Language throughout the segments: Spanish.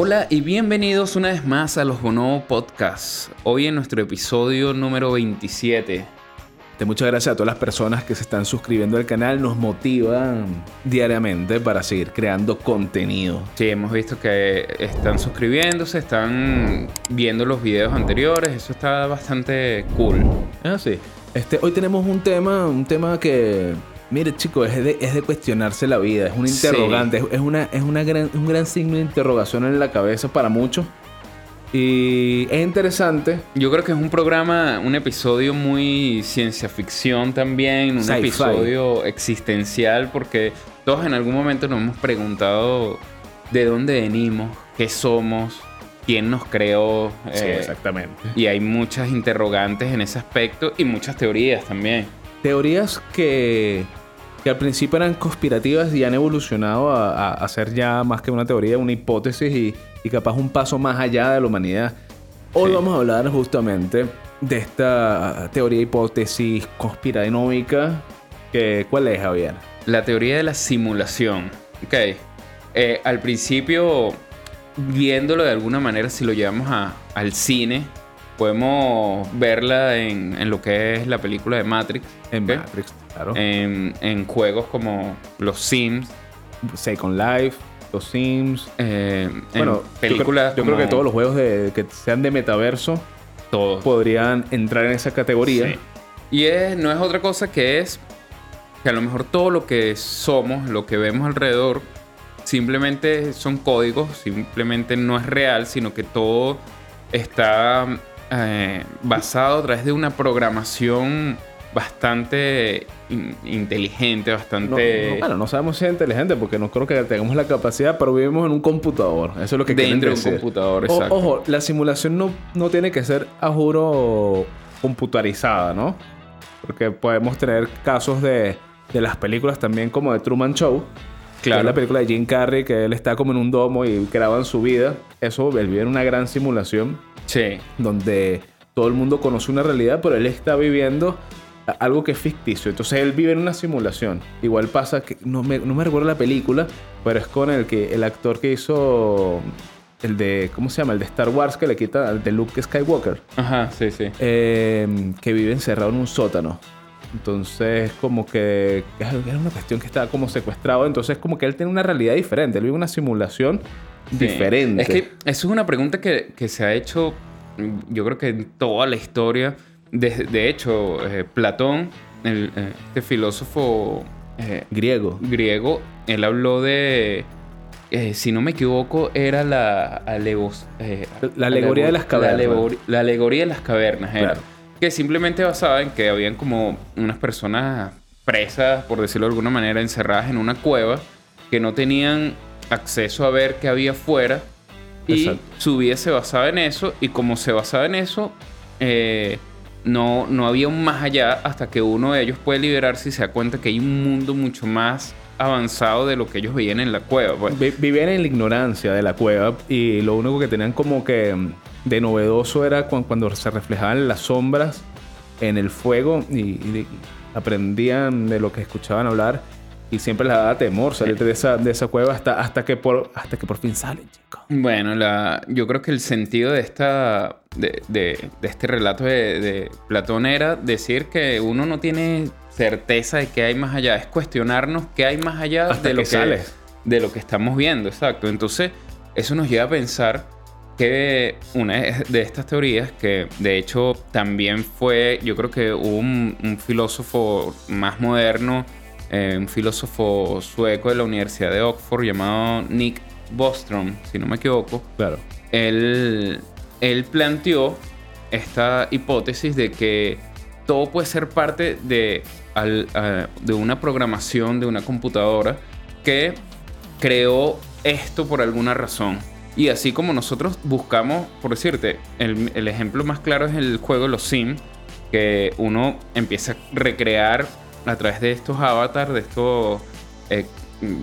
Hola y bienvenidos una vez más a los Bonobo Podcasts. Hoy en nuestro episodio número 27. De muchas gracias a todas las personas que se están suscribiendo al canal, nos motivan diariamente para seguir creando contenido. Sí, hemos visto que están suscribiéndose, están viendo los videos anteriores, eso está bastante cool. Ah, sí. Este, hoy tenemos un tema, un tema que, mire chicos, es de, es de cuestionarse la vida, es un Sí. interrogante, es, es una, es una gran, un gran signo de interrogación en la cabeza para muchos. Y es interesante. Yo creo que es un programa, un episodio muy ciencia ficción también, un episodio existencial, porque todos en algún momento nos hemos preguntado de dónde venimos, qué somos, quién nos creó. eh, exactamente. y hay muchas interrogantes en ese aspecto y muchas teorías también. Teorías que, que al principio eran conspirativas y han evolucionado a, a- a ser ya más que una teoría, una hipótesis y, y capaz un paso más allá de la humanidad. Hoy Sí. vamos a hablar justamente de esta teoría hipótesis conspiranómica. Que, ¿Cuál es, Javier? La teoría de la simulación. Ok. Eh, al principio, viéndolo de alguna manera, si lo llevamos a- al cine, podemos verla en, en lo que es la película de Matrix. En. Matrix, claro. En, en juegos como los Sims. Second Life, Los Sims. eh, Bueno, en películas yo, creo, yo creo como que todos los juegos de, que sean de metaverso todos. podrían entrar en esa categoría. Sí. Y es, no es otra cosa que es que a lo mejor todo lo que somos, lo que vemos alrededor, simplemente son códigos, simplemente no es real, sino que todo está eh, basado a través de una programación bastante in- inteligente, bastante... no, bueno, no sabemos si es inteligente porque no creo que tengamos la capacidad, pero vivimos en un computador. Eso es lo que Dentro de un computador, O- exacto. ojo, la simulación no, no tiene que ser, a juro, computarizada, ¿no? Porque podemos tener casos de, de las películas también como de Truman Show. Claro. la película de Jim Carrey, que él está como en un domo y graban su vida. Eso, él vive en una gran simulación Sí. donde todo el mundo conoce una realidad, pero él está viviendo algo que es ficticio. Entonces él vive en una simulación. Igual pasa que no me, no me recuerdo la película, pero es con el que el actor que hizo el de ¿cómo se llama? El de Star Wars que le quita al de Luke Skywalker, Ajá, sí, sí. eh, que vive encerrado en un sótano. Entonces, como que es una cuestión que está como secuestrado. Entonces, como que él tiene una realidad diferente. Él vive una simulación. Diferente. Es que eso es una pregunta que, que se ha hecho, mm, yo creo que en toda la historia. De, de hecho, eh, Platón, el, eh, este filósofo eh, Griego. griego, él habló de, si no me equivoco, era la, La alegoría de las cavernas. La, alegor- la alegoría de las cavernas, era. Claro. Que simplemente basaba en que habían como unas personas presas, por decirlo de alguna manera, encerradas en una cueva, que no tenían acceso a ver qué había afuera. Y Exacto. su vida se basaba en eso, y como se basaba en eso, eh, no, no había un más allá hasta que uno de ellos puede liberarse y se da cuenta que hay un mundo mucho más avanzado de lo que ellos veían en la cueva. Pues. Vi- Vivían en la ignorancia de la cueva y lo único que tenían como que mm, de novedoso era cu- cuando se reflejaban las sombras en el fuego y, aprendían de lo que escuchaban hablar y siempre les daba temor salir de esa, de esa cueva hasta, hasta, que por, hasta que por fin salen, chicos. Bueno, la, yo creo que el sentido de esta de, de- de este relato de, de Platón era decir que uno no tiene certeza de qué hay más allá, es cuestionarnos qué hay más allá Hasta de lo que que, de lo que estamos viendo, exacto. Entonces, eso nos lleva a pensar que una de estas teorías, que de hecho también fue, yo creo que hubo un, un filósofo más moderno, eh, un filósofo sueco de la Universidad de Oxford llamado Nick Bostrom, si no me equivoco, Claro. él, él planteó esta hipótesis de que todo puede ser parte de, al- a- de una programación de una computadora que creó esto por alguna razón. Y así como nosotros buscamos, por decirte, el, el ejemplo más claro es el juego de Los Sims, que uno empieza a recrear a través de estos avatars, de estos... eh,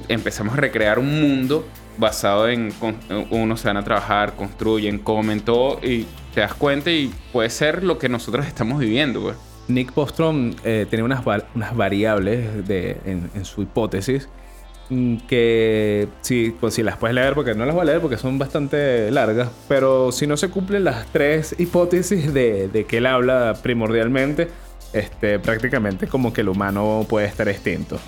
empezamos a recrear un mundo basado en... con- Unos se van a trabajar, construyen, comen, todo, y te das cuenta y puede ser lo que nosotros estamos viviendo, pues. Nick Bostrom eh, unas, unas variables de- en, en su hipótesis mm, que si, pues, si las puedes leer, porque no las voy a leer porque son bastante largas, pero si no se cumplen las tres hipótesis de, de que él habla primordialmente, este, prácticamente como que el humano puede estar extinto.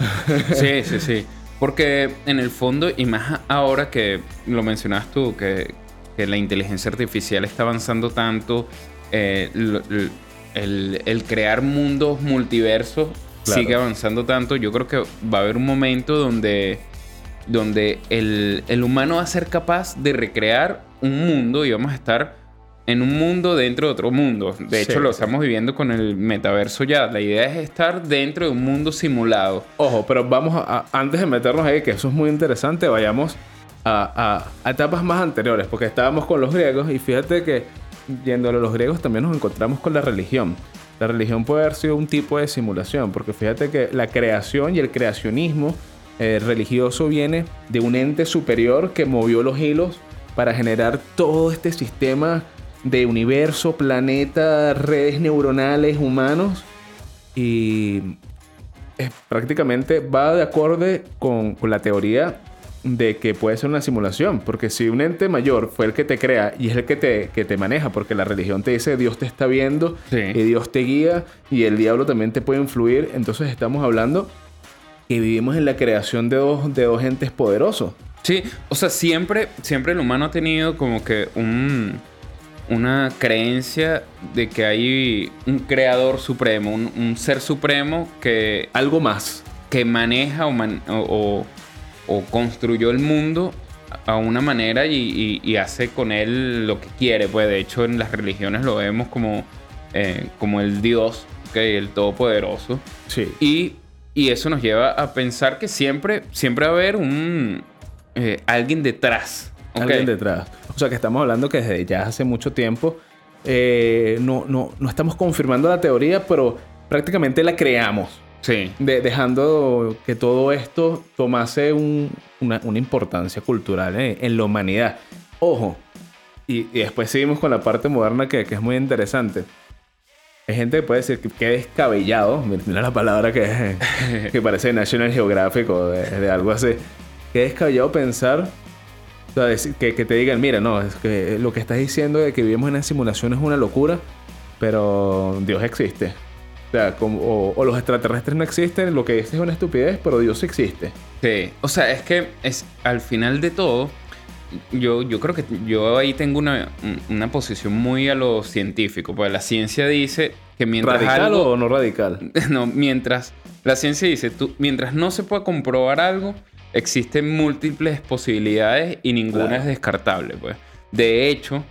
Sí, sí, sí. Porque en el fondo, y más ahora que lo mencionas tú, que, que la inteligencia artificial está avanzando tanto, eh, el, el crear mundos multiversos Claro. sigue avanzando tanto. Yo creo que va a haber un momento donde, donde el, el humano va a ser capaz de recrear un mundo y vamos a estar en un mundo dentro de otro mundo. De Sí. hecho, lo estamos viviendo con el metaverso ya. La idea es estar dentro de un mundo simulado. Ojo, pero vamos a, antes de meternos ahí, que eso es muy interesante, vayamos a, a- a etapas más anteriores, porque estábamos con los griegos y fíjate que yendo a los griegos también nos encontramos con la religión. La religión puede haber sido un tipo de simulación, porque fíjate que la creación y el creacionismo eh, religioso viene de un ente superior que movió los hilos para generar todo este sistema de universo, planeta, redes neuronales, humanos. Y es- prácticamente va de acorde con, con la teoría de que puede ser una simulación. Porque si un ente mayor fue el que te crea y es el que te, que te maneja, porque la religión te dice Dios te está viendo Sí. y Dios te guía y el diablo también te puede influir, entonces estamos hablando que vivimos en la creación de dos, de dos entes poderosos. Sí, o sea, siempre, siempre el humano ha tenido como que un, una creencia de que hay un creador supremo, un, un ser supremo que, Algo más. que maneja o, man- o- o- o construyó el mundo a una manera y, y- y hace con él lo que quiere. Pues de hecho en las religiones lo vemos como, eh, como el Dios, ¿ok? el Todopoderoso. Sí. Y, y eso nos lleva a pensar que siempre, siempre va a haber un eh, alguien detrás. ¿Ok? Alguien detrás. O sea que estamos hablando que desde ya hace mucho tiempo eh, no, no, no estamos confirmando la teoría, pero prácticamente la creamos. Sí. de- dejando que todo esto tomase un- una, una importancia cultural eh, en la humanidad. Ojo, y, y después seguimos con la parte moderna que, que es muy interesante. Hay gente que puede decir que, que descabellado, mira la palabra que, que parece National Geographic o de, de algo así, que descabellado pensar, o sea, que, que te digan, mira, no, es que lo que estás diciendo de que vivimos en una simulación es una locura, pero Dios existe. O sea, como- o, o los extraterrestres no existen, lo que dices es una estupidez, pero Dios existe. Sí. O sea, es que es, al final de todo, yo, yo creo que yo ahí tengo una, una posición muy a lo científico. Pues la ciencia dice que mientras ¿Radical algo... o no radical? No, mientras la ciencia dice, tú, mientras no se pueda comprobar algo, existen múltiples posibilidades y ninguna Claro. es descartable, pues. De hecho,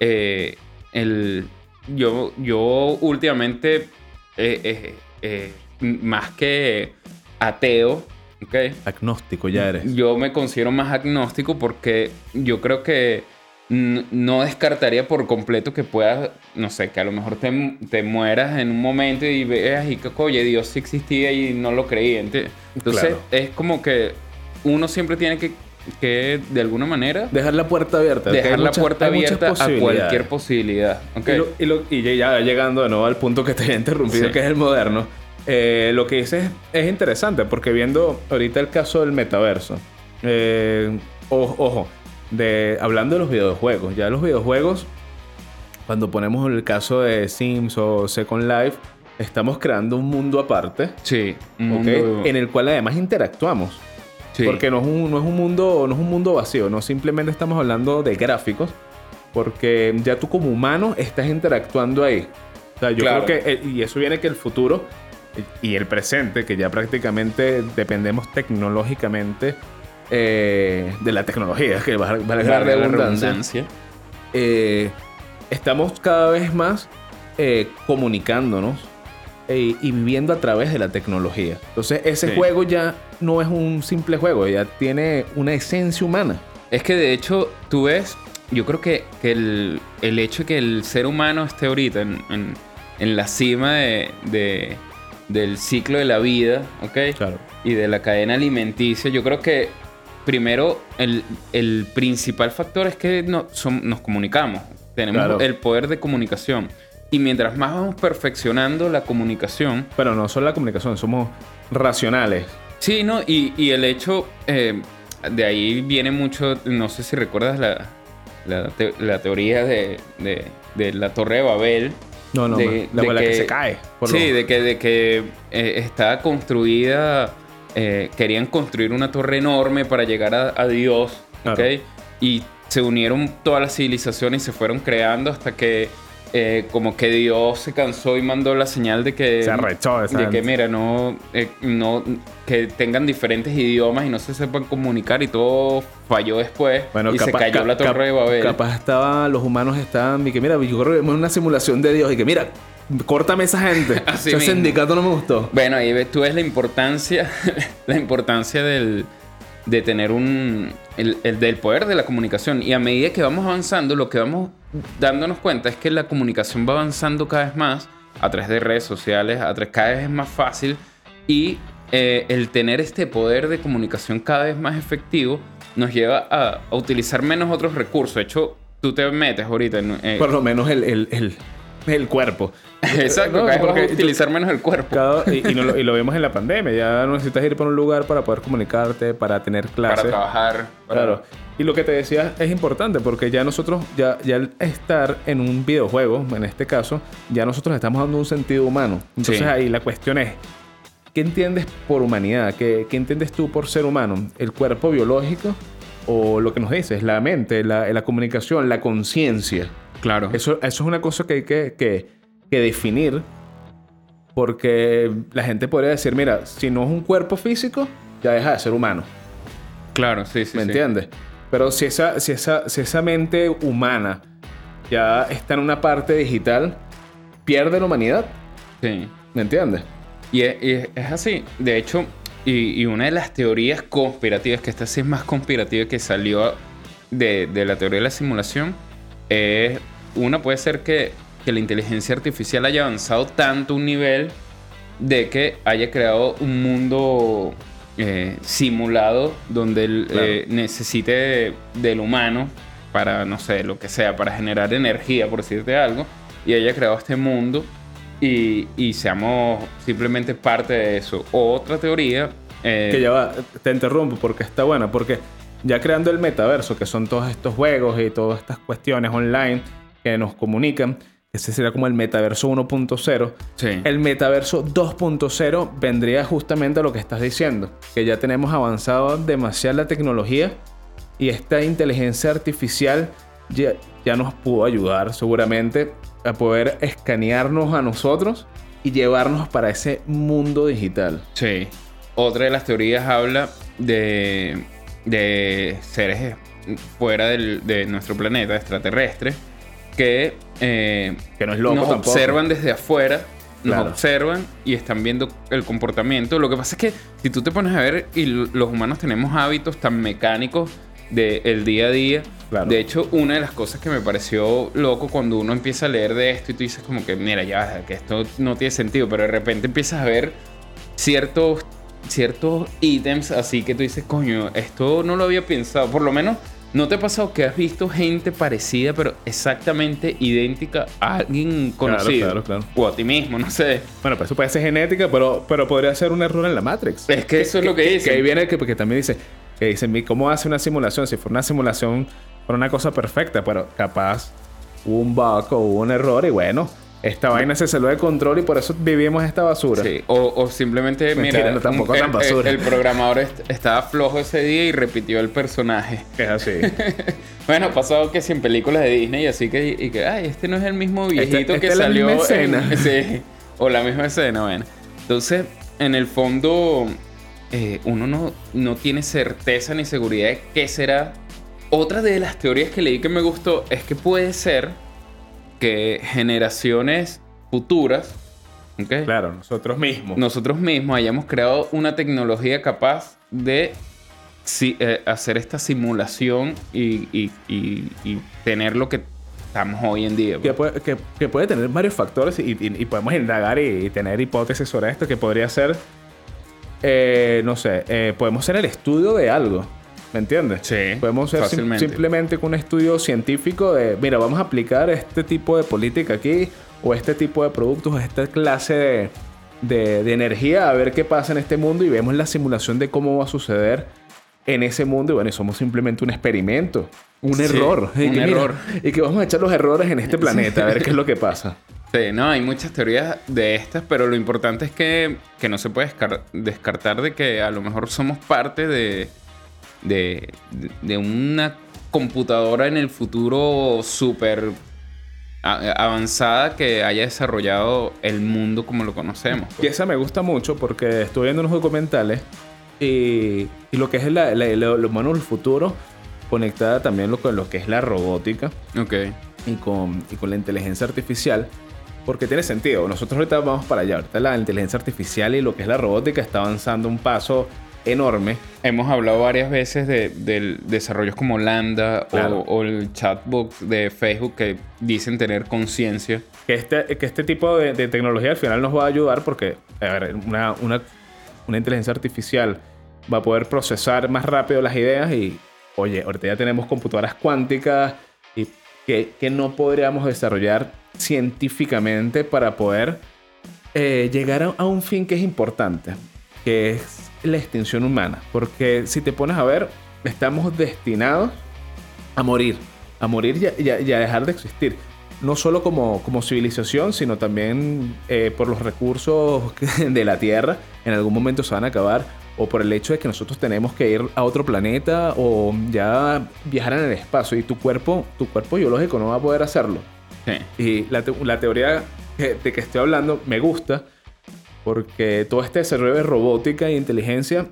eh, el, yo, yo últimamente, eh, eh, más que ateo, ¿ok? Agnóstico ya eres. Yo me considero más agnóstico porque yo creo que no descartaría por completo que puedas, no sé, que a lo mejor te, te mueras en un momento y veas y que, oye, Dios sí existía y no lo creí. Ente- Entonces Claro. es como que uno siempre tiene que, que de alguna manera, Dejar la puerta abierta. dejar la muchas- puerta abierta a cualquier posibilidad. ¿ok? Y, lo- y lo- y ya llegando de nuevo al punto que te había interrumpido, Sí. que es el moderno, eh, lo que dices es interesante porque viendo ahorita el caso del metaverso, eh, o- ojo, de, hablando de los videojuegos, ya los videojuegos, cuando ponemos el caso de Sims o Second Life, estamos creando un mundo aparte, sí, un ¿ok? mundo- en el cual además interactuamos. Sí. Porque no es, un, no, es un mundo, no es un mundo vacío, no simplemente estamos hablando de gráficos, porque ya tú como humano estás interactuando ahí. O sea, yo Claro. creo que, eh, y eso viene que el futuro y el presente, que ya prácticamente dependemos tecnológicamente eh, de la tecnología, que va vale la redundancia, redundancia. eh, estamos cada vez más eh, comunicándonos eh, y viviendo a través de la tecnología. Entonces ese Sí. juego ya no es un simple juego, ya tiene una esencia humana. Es que de hecho, tú ves, yo creo que, que el, el hecho de que el ser humano esté ahorita en, en- en la cima de, de- del ciclo de la vida, ¿ok? Claro. Y de la cadena alimenticia, yo creo que primero el, el principal factor es que no, son- nos comunicamos, tenemos Claro. el poder de comunicación. Y mientras más vamos perfeccionando la comunicación, Pero no solo la comunicación, somos racionales. Sí, ¿no? Y, y el hecho, eh, de ahí viene mucho, no sé si recuerdas la, la, te- la teoría de, de- de la Torre de Babel. No, no, de- la, de que, se cae. por sí, lo- de que, de que eh, está construida, eh, querían construir una torre enorme para llegar a, a Dios, ¿ok? Y se unieron todas las civilizaciones y se fueron creando hasta que eh, como que Dios se cansó y mandó la señal de que... Se arrechó esa De que, mira, no, eh, no... Que tengan diferentes idiomas y no se sepan comunicar y todo falló después y se cayó ca- la Torre de Babel. Capaz estaba, los humanos estaban, y que mira, yo creo que es una simulación de Dios, y que mira, córtame esa gente. Así Ese mismo. sindicato no me gustó. Bueno, ahí ves, tú ves la importancia, la importancia del, de tener un, el, el del poder de la comunicación. Y a medida que vamos avanzando, lo que vamos dándonos cuenta es que la comunicación va avanzando cada vez más a través de redes sociales, a través, cada vez es más fácil y eh, el tener este poder de comunicación cada vez más efectivo nos lleva a, a utilizar menos otros recursos. De hecho, tú te metes ahorita en... eh, Por lo menos el, el, el, el cuerpo. exacto, No, cada vez porque utilizar menos el cuerpo. Cada- y, y no lo, y lo vemos en la pandemia. Ya no necesitas ir para un lugar para poder comunicarte, para tener clases. Para trabajar. para- Claro. Y lo que te decía es importante porque ya nosotros, ya, ya al estar en un videojuego, en este caso, ya nosotros estamos dando un sentido humano. Entonces Sí. ahí la cuestión es, ¿qué entiendes por humanidad? ¿Qué, qué entiendes tú por ser humano? ¿El cuerpo biológico o lo que nos dices? La mente, la, la comunicación, la conciencia. Claro. Eso, eso es una cosa que hay que, que- que definir porque la gente podría decir, mira, si no es un cuerpo físico, ya deja de ser humano. Claro, sí, sí. ¿Me sí. entiendes? Pero si esa, si, esa, si esa mente humana ya está en una parte digital, pierde la humanidad. Sí. ¿Me entiendes? Y es, y es- es así. De hecho, y, y una de las teorías conspirativas, que esta sí es más conspirativa que salió de, de la teoría de la simulación, es una puede ser que, que la inteligencia artificial haya avanzado tanto a un nivel de que haya creado un mundo eh, simulado donde él Claro. eh, necesite de- del humano para, no sé, lo que sea, para generar energía, por decirte algo, y haya creado este mundo y, y seamos simplemente parte de eso. Otra teoría... eh, Que ya va, te interrumpo porque está buena, porque ya creando el metaverso, que son todos estos juegos y todas estas cuestiones online que nos comunican, ese sería como el metaverso 1.0. sí. El metaverso 2.0 vendría justamente a lo que estás diciendo, que ya tenemos avanzado demasiado la tecnología y esta inteligencia artificial ya, ya nos pudo ayudar seguramente a poder escanearnos a nosotros y llevarnos para ese mundo digital. Sí. Otra de las teorías habla de, de seres fuera del- de nuestro planeta, extraterrestres, que, eh, Que no es loco nos tampoco. observan desde afuera, nos Claro. observan y están viendo el comportamiento. Lo que pasa es que si tú te pones a ver, y los humanos tenemos hábitos tan mecánicos del día a día. Claro. De hecho, una de las cosas que me pareció loco cuando uno empieza a leer de esto y tú dices como que, mira, ya, que esto no tiene sentido, pero de repente empiezas a ver ciertos, ciertos ítems así que tú dices, coño, esto no lo había pensado. Por lo menos, ¿no te ha pasado que has visto gente parecida, pero exactamente idéntica a alguien conocido? claro, claro. O a ti mismo, no sé. Bueno, pues eso puede ser genética, pero, pero podría ser un error en la Matrix. Es que eso es lo que dicen. Que ahí viene que, que también dice, que dicen, "Mi, ¿cómo hace una simulación? Si fuera una simulación, fuera una cosa perfecta, pero capaz hubo un bug o hubo un error y bueno, esta vaina se salió de control y por eso vivimos esta basura. Sí, o, o simplemente, mira, no, tampoco un- tan el, basura. el- el programador est- estaba flojo ese día y repitió el personaje. Es así. Bueno, ha pasado que si en películas de Disney, así que, y que, ay, este no es el mismo viejito Esta- que es la salió. misma en- escena. sí, o la misma escena, bueno. Entonces, en el fondo, eh, uno no, no tiene certeza ni seguridad de qué será. Otra de las teorías que leí que me gustó es que puede ser que generaciones futuras, ¿ok? claro, nosotros mismos. nosotros mismos hayamos creado una tecnología capaz de si- eh, hacer esta simulación y, y- y- y tener lo que estamos hoy en día. Que puede, que, que puede tener varios factores y, podemos indagar y, y tener hipótesis sobre esto que podría ser, eh, no sé, eh, podemos ser el estudio de algo, ¿me entiendes? Sí, Podemos ser sim- simplemente con un estudio científico de, mira, vamos a aplicar este tipo de política aquí o este tipo de productos o esta clase de, de, de energía a ver qué pasa en este mundo y vemos la simulación de cómo va a suceder en ese mundo y bueno, y somos simplemente un experimento, un Sí, error. Y un mira, error. y que vamos a echar los errores en este planeta a ver qué es lo que pasa. Sí, no, hay muchas teorías de estas, pero lo importante es que, que no se puede descar- descartar de que a lo mejor somos parte de, de, de una computadora en el futuro súper avanzada que haya desarrollado el mundo como lo conocemos. Y esa me gusta mucho porque estuve viendo unos documentales y, y lo que es la, la- lo, lo humano del futuro conectada también lo, con lo que es la robótica Ok. y con, y con la inteligencia artificial. Porque tiene sentido. Nosotros ahorita vamos para allá. Ahorita la inteligencia artificial y lo que es la robótica está avanzando un paso enorme. Hemos hablado varias veces de, desarrollos como Lambda o- Claro. o, el chatbot de Facebook que dicen tener conciencia. Que este, que este tipo de, de tecnología al final nos va a ayudar porque a ver, una, una, una inteligencia artificial va a poder procesar más rápido las ideas y, oye, ahorita ya tenemos computadoras cuánticas y que, que no podríamos desarrollar científicamente para poder eh, llegar a, a un fin que es importante, que es la extinción humana. Porque si te pones a ver, estamos destinados a morir, a morir y a, y a- y a dejar de existir. No solo como, como civilización, sino también eh, por los recursos de la Tierra. En algún momento se van a acabar. O por el hecho de que nosotros tenemos que ir a otro planeta o ya viajar en el espacio. Y tu cuerpo, tu cuerpo biológico no va a poder hacerlo. Sí. Y la, te- la teoría de que estoy hablando me gusta porque todo este desarrollo de robótica e inteligencia,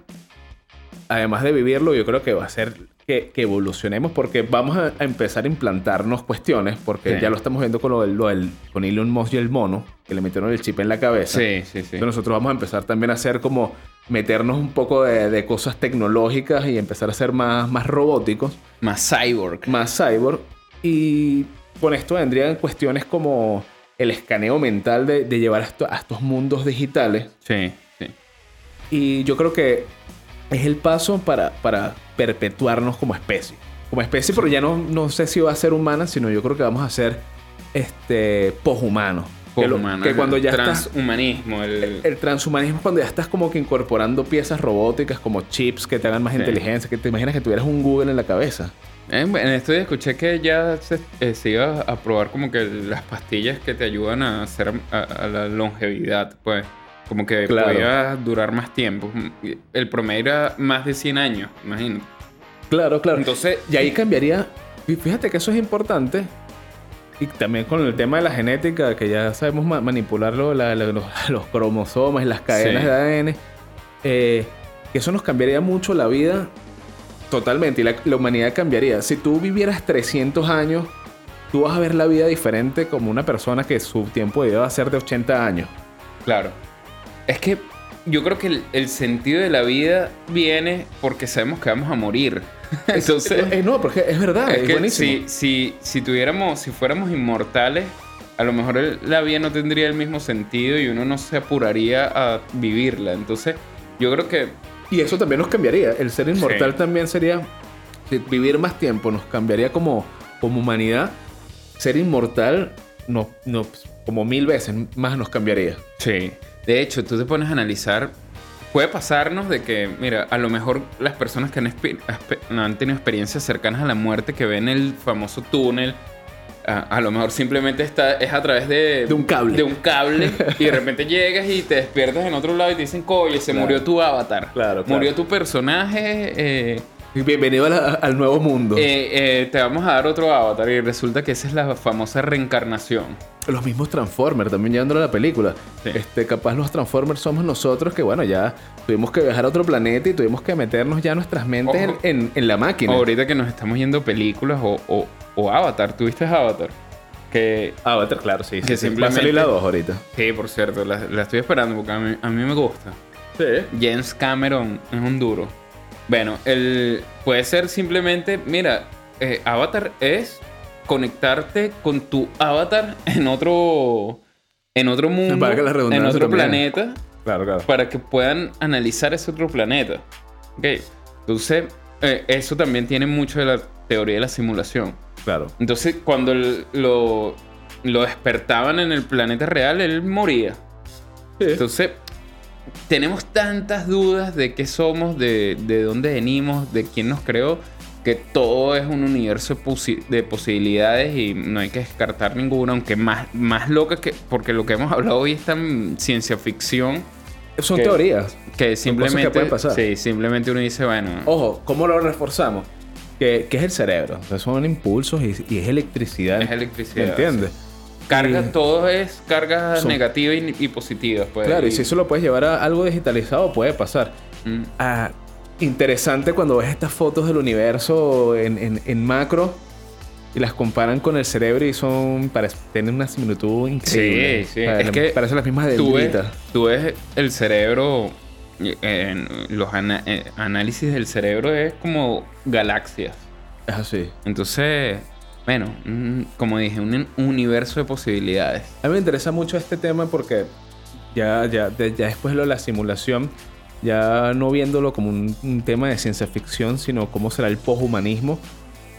además de vivirlo, yo creo que va a ser que, que evolucionemos porque vamos a, a empezar a implantarnos cuestiones, porque Sí. ya lo estamos viendo con, lo lo del- con Elon Musk y el mono, que le metieron el chip en la cabeza. Sí, sí, sí. Entonces nosotros vamos a empezar también a hacer como meternos un poco de, de cosas tecnológicas y empezar a ser más, más robóticos Más cyborg. más cyborg. Y con esto vendrían cuestiones como el escaneo mental de, de llevar a, esto- a estos mundos digitales. Sí, sí. Y yo creo que es el paso para, para perpetuarnos como especie. Como especie, pero ya no, no sé si va a ser humana, sino yo creo que vamos a ser este, poshumanos. Que, lo- que cuando ya estás... Transhumanismo. El, El transhumanismo es cuando ya estás como que incorporando piezas robóticas como chips que te hagan más Sí. inteligencia, que te imaginas que tuvieras un Google en la cabeza. Eh, En estos días escuché que ya se, eh, se iba a probar como que las pastillas que te ayudan a hacer a, a la longevidad, pues. Como que Claro. podía durar más tiempo. El promedio era más de 100 años, imagínate. Claro, claro. Entonces, Y ahí cambiaría. Y fíjate que eso es importante. Y también con el tema de la genética, que ya sabemos ma- manipularlo, la- la- los, los cromosomas y las cadenas Sí. de ADN. eh, que eso nos cambiaría mucho la vida totalmente. Y la, la humanidad cambiaría. Si tú vivieras 300 años, tú vas a ver la vida diferente como una persona que su tiempo de vida va a ser de 80 años. Claro. Es que yo creo que el, el sentido de la vida viene porque sabemos que vamos a morir. Entonces, Eh, no, porque es verdad, es, es que buenísimo. si, si, si tuviéramos, si fuéramos inmortales, a lo mejor el- la vida no tendría el mismo sentido y uno no se apuraría a vivirla. Entonces, yo creo que Y eso también nos cambiaría. El ser inmortal Sí. también sería. Vivir más tiempo nos cambiaría como, como humanidad. Ser inmortal no, no, como mil veces más nos cambiaría. Sí. De hecho, tú te pones a analizar. Puede pasarnos de que, mira, a lo mejor las personas que han, han tenido experiencias cercanas a la muerte, que ven el famoso túnel, a, a lo mejor simplemente está, es a través de, De un cable. De un cable y de repente llegas y te despiertas en otro lado y te dicen, coño, se Claro. murió tu avatar. Claro, claro. Murió tu personaje. eh, Bienvenido la- al nuevo mundo. eh, eh, te vamos a dar otro avatar y resulta que esa es la famosa reencarnación. Los mismos Transformers, también llevándolo a la película. Sí. Este, capaz los Transformers somos nosotros que, bueno, ya tuvimos que viajar a otro planeta y tuvimos que meternos ya nuestras mentes en, en- en la máquina. Ahorita que nos estamos yendo películas o, o, o Avatar, ¿tuviste Avatar? Que, Avatar, claro, sí. Que sí. Va a simplemente- salir la 2 ahorita. sí, por cierto, la, la estoy esperando porque a mí, a mí me gusta. Sí. James Cameron es un duro. Bueno, el, puede ser simplemente, mira, eh, Avatar es conectarte con tu avatar en otro, en otro mundo, Valga la en otro también. planeta. Claro, claro. para que puedan analizar ese otro planeta. Ok, entonces eh, eso también tiene mucho de la teoría de la simulación. Claro. Entonces cuando lo, lo despertaban en el planeta real, él moría. Sí. Entonces tenemos tantas dudas de qué somos, de, de dónde venimos, de quién nos creó, que todo es un universo de posibilidades y no hay que descartar ninguna, aunque más, más loca que. Porque lo que hemos hablado hoy es tan ciencia ficción. Son teorías. Que simplemente. pueden pasar. Sí, simplemente uno dice, bueno. Ojo, ¿cómo lo reforzamos? Que, es el cerebro. son impulsos y, es electricidad. Es electricidad. ¿Entiendes? Carga, todo es carga negativa y, positiva. Pues, claro, y, si eso lo puedes llevar a algo digitalizado, puede pasar. Mm. Ah, interesante cuando ves estas fotos del universo en, macro y las comparan con el cerebro y son tienen una similitud increíble. Sí, sí. es que parecen las mismas tú ves, tú ves el cerebro los eh, análisis del cerebro es como galaxias. Es así. Entonces, bueno, como dije, un universo de posibilidades. A mí me interesa mucho este tema porque ya, ya, ya después de lo de la simulación, ya no viéndolo como un, tema de ciencia ficción, sino cómo será el poshumanismo,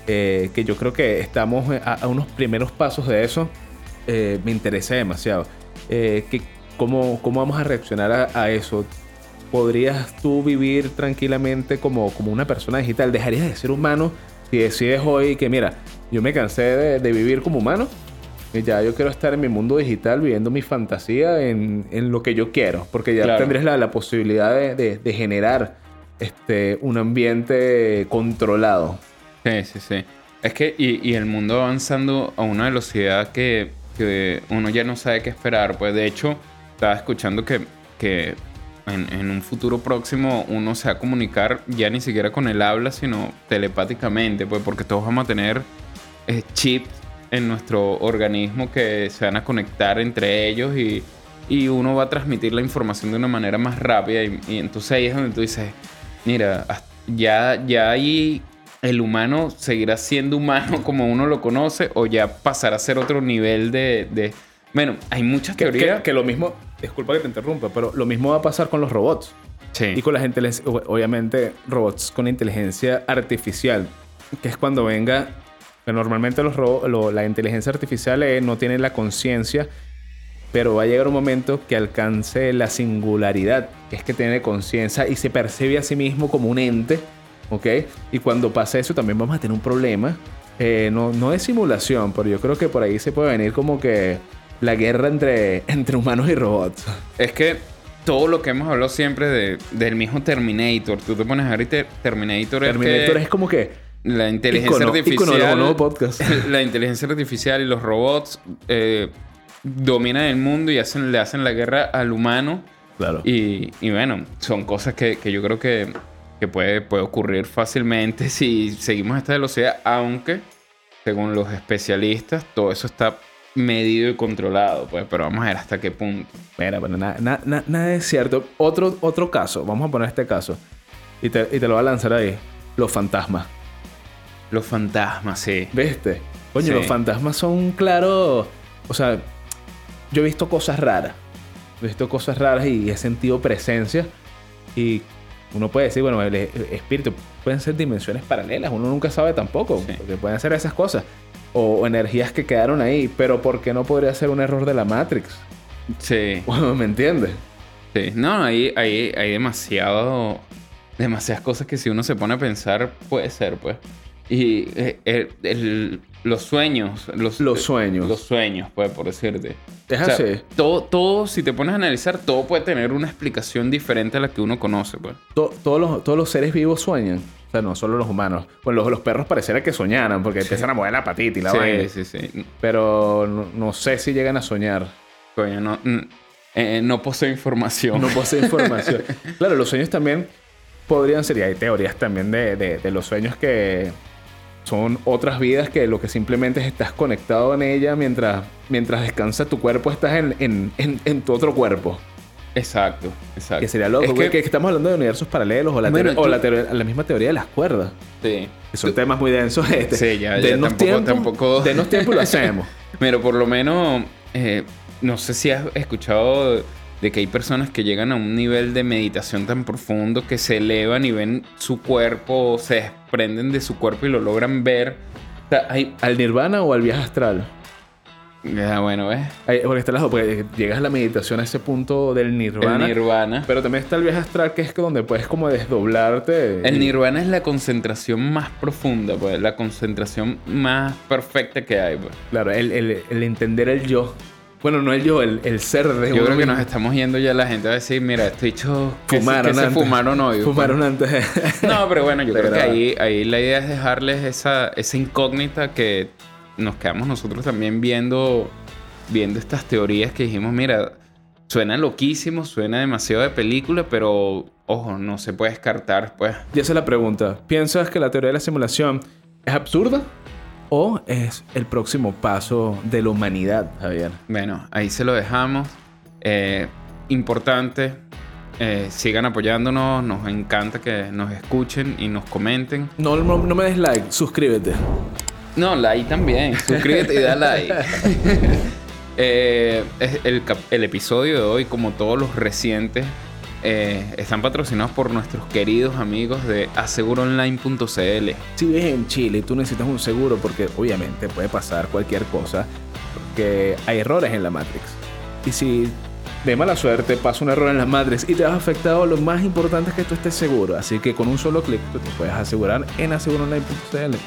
eh, que yo creo que estamos a, unos primeros pasos de eso, eh, me interesa demasiado. Eh, que, ¿cómo, ¿Cómo vamos a reaccionar a, eso? ¿Podrías tú vivir tranquilamente como, como una persona digital? ¿Dejarías de ser humano si decides hoy que, mira, yo me cansé de, de vivir como humano? ya yo quiero estar en mi mundo digital viviendo mi fantasía en, en lo que yo quiero, porque ya tendrías la, la, posibilidad de, de, generar este, un ambiente controlado. Sí, sí, sí. Es que, y, y, el mundo avanzando a una velocidad que, que, uno ya no sabe qué esperar. Pues de hecho, estaba escuchando que, que en, en, un futuro próximo uno se va a comunicar ya ni siquiera con el habla, sino telepáticamente, pues porque todos vamos a tener eh, chips en nuestro organismo que se van a conectar entre ellos y, y uno va a transmitir la información de una manera más rápida. Y, entonces ahí es donde tú dices, mira, ya, ya ahí el humano seguirá siendo humano como uno lo conoce o ya pasará a ser otro nivel de... de... Bueno, hay muchas teorías. Que, lo mismo, disculpa que te interrumpa, pero lo mismo va a pasar con los robots. Sí. Y con la gente, obviamente, robots con inteligencia artificial, que es cuando venga normalmente los la inteligencia artificial eh, no tiene la conciencia, pero va a llegar un momento que alcance la singularidad, que es que tiene conciencia y se percibe a sí mismo como un ente, ¿ok? Y cuando pasa eso también vamos a tener un problema. Eh, no, no es simulación, pero yo creo que por ahí se puede venir como que la guerra entre, entre humanos y robots. Es que todo lo que hemos hablado siempre de, del mismo Terminator, tú te pones a ver Terminator, Terminator es como que la inteligencia artificial. podcast. La inteligencia artificial y los robots eh, dominan el mundo y hacen, le hacen la guerra al humano. Claro. Y, bueno, son cosas que, yo creo que, puede, puede ocurrir fácilmente si seguimos a esta velocidad, aunque, según los especialistas, todo eso está medido y controlado, pues, pero vamos a ver hasta qué punto. Mira, pero nada, nada, es cierto. Otro, otro caso, vamos a poner este caso, y te, y te lo voy a lanzar ahí. Los fantasmas. Los fantasmas, sí. ¿Viste? Coño, los fantasmas son claro. O sea, yo he visto cosas raras. He visto cosas raras y he sentido presencia. Y uno puede decir, bueno, el espíritu pueden ser dimensiones paralelas. Uno nunca sabe tampoco. Porque pueden ser esas cosas. O, energías que quedaron ahí. Pero ¿por qué no podría ser un error de la Matrix? Sí. ¿Me entiendes? Sí. No, ahí hay, hay demasiado. Demasiadas cosas que si uno se pone a pensar, puede ser, pues. Y eh, los sueños. Los, los sueños. Los sueños, pues, por decirte. Es Todo, todo, si te pones a analizar, todo puede tener una explicación diferente a la que uno conoce, pues. todos, los, todos los seres vivos sueñan. Sea, no solo los humanos. Bueno, los, los perros pareciera que soñaran porque empiezan a mover la patita y la sí, Sí, sí, Pero no, sé si llegan a soñar. Coño, no, eh, no posee información. No posee información. claro, los sueños también podrían ser, y hay teorías también de, de los sueños que son otras vidas que lo que simplemente es estás conectado en ella mientras, mientras descansa tu cuerpo, estás en, en, tu otro cuerpo. Exacto, exacto. Que sería loco, que, estamos hablando de universos paralelos o la, o la, misma teoría de las cuerdas. Sí. Que son temas muy densos. Este. Sí, ya, ya tampoco, tiempo, tampoco... Denos tiempo y lo hacemos. Pero por lo menos, eh, no sé si has escuchado de que hay personas que llegan a un nivel de meditación tan profundo que se elevan y ven su cuerpo, se desprenden de su cuerpo y lo logran ver. ¿Al nirvana o al viaje astral? Ya, bueno, ¿ves? Ahí- Porque está dos, porque llegas a la meditación a ese punto del nirvana. El nirvana. Pero también está el viaje astral, que es donde puedes como desdoblarte. El y- nirvana es la concentración más profunda, pues, la concentración más perfecta que hay, pues. Claro, el, el- el entender el yo. Bueno, no el yo, el, el ser de Yo creo que mismo. nos estamos yendo ya la gente va a decir, mira, estoy hecho que, se- Fumaron que se antes. fumaron hoy. pues. Fumaron antes. No, pero bueno, yo De creo que ahí, ahí la idea es dejarles esa, esa incógnita que nos quedamos nosotros también viendo, viendo estas teorías que dijimos, mira, suena loquísimo, suena demasiado de película, pero ojo, no se puede descartar, pues. Y esa es la pregunta. ¿Piensas que la teoría de la simulación es absurda? ¿O es el próximo paso de la humanidad, Javier? Bueno, ahí se lo dejamos. Eh, importante, eh, sigan apoyándonos, nos encanta que nos escuchen y nos comenten. No, no, no me des like, suscríbete. No, like también. Suscríbete y da like. Eh, el, episodio de hoy, como todos los recientes, eh, están patrocinados por nuestros queridos amigos de aseguroonline.cl. Si vives en Chile y tú necesitas un seguro, porque obviamente puede pasar cualquier cosa, porque hay errores en la Matrix. Y si de mala suerte pasa un error en la Matrix y te has afectado, lo más importante es que tú estés seguro. Así que con un solo clic tú te puedes asegurar en aseguroonline.cl.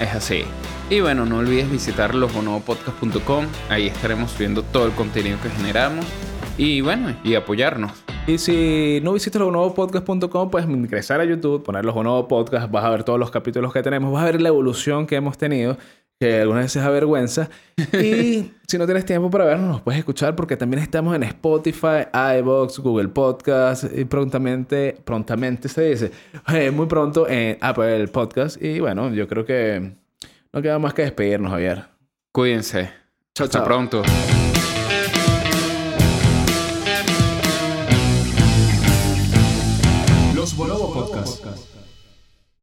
Es así. Y bueno, no olvides visitar losbonobopodcast.com. Ahí estaremos subiendo todo el contenido que generamos. Y bueno, y apoyarnos. Y si no visitas losbonobopodcast.com, puedes ingresar a YouTube, poner los Bonobo vas a ver todos los capítulos que tenemos, vas a ver la evolución que hemos tenido, que algunas veces avergüenza. Y si no tienes tiempo para vernos, nos puedes escuchar porque también estamos en Spotify, iBox, Google Podcast y prontamente, prontamente se dice, eh, muy pronto en Apple Podcast. Y bueno, yo creo que no queda más que despedirnos, Javier. Cuídense. Chao, Hasta chao. pronto.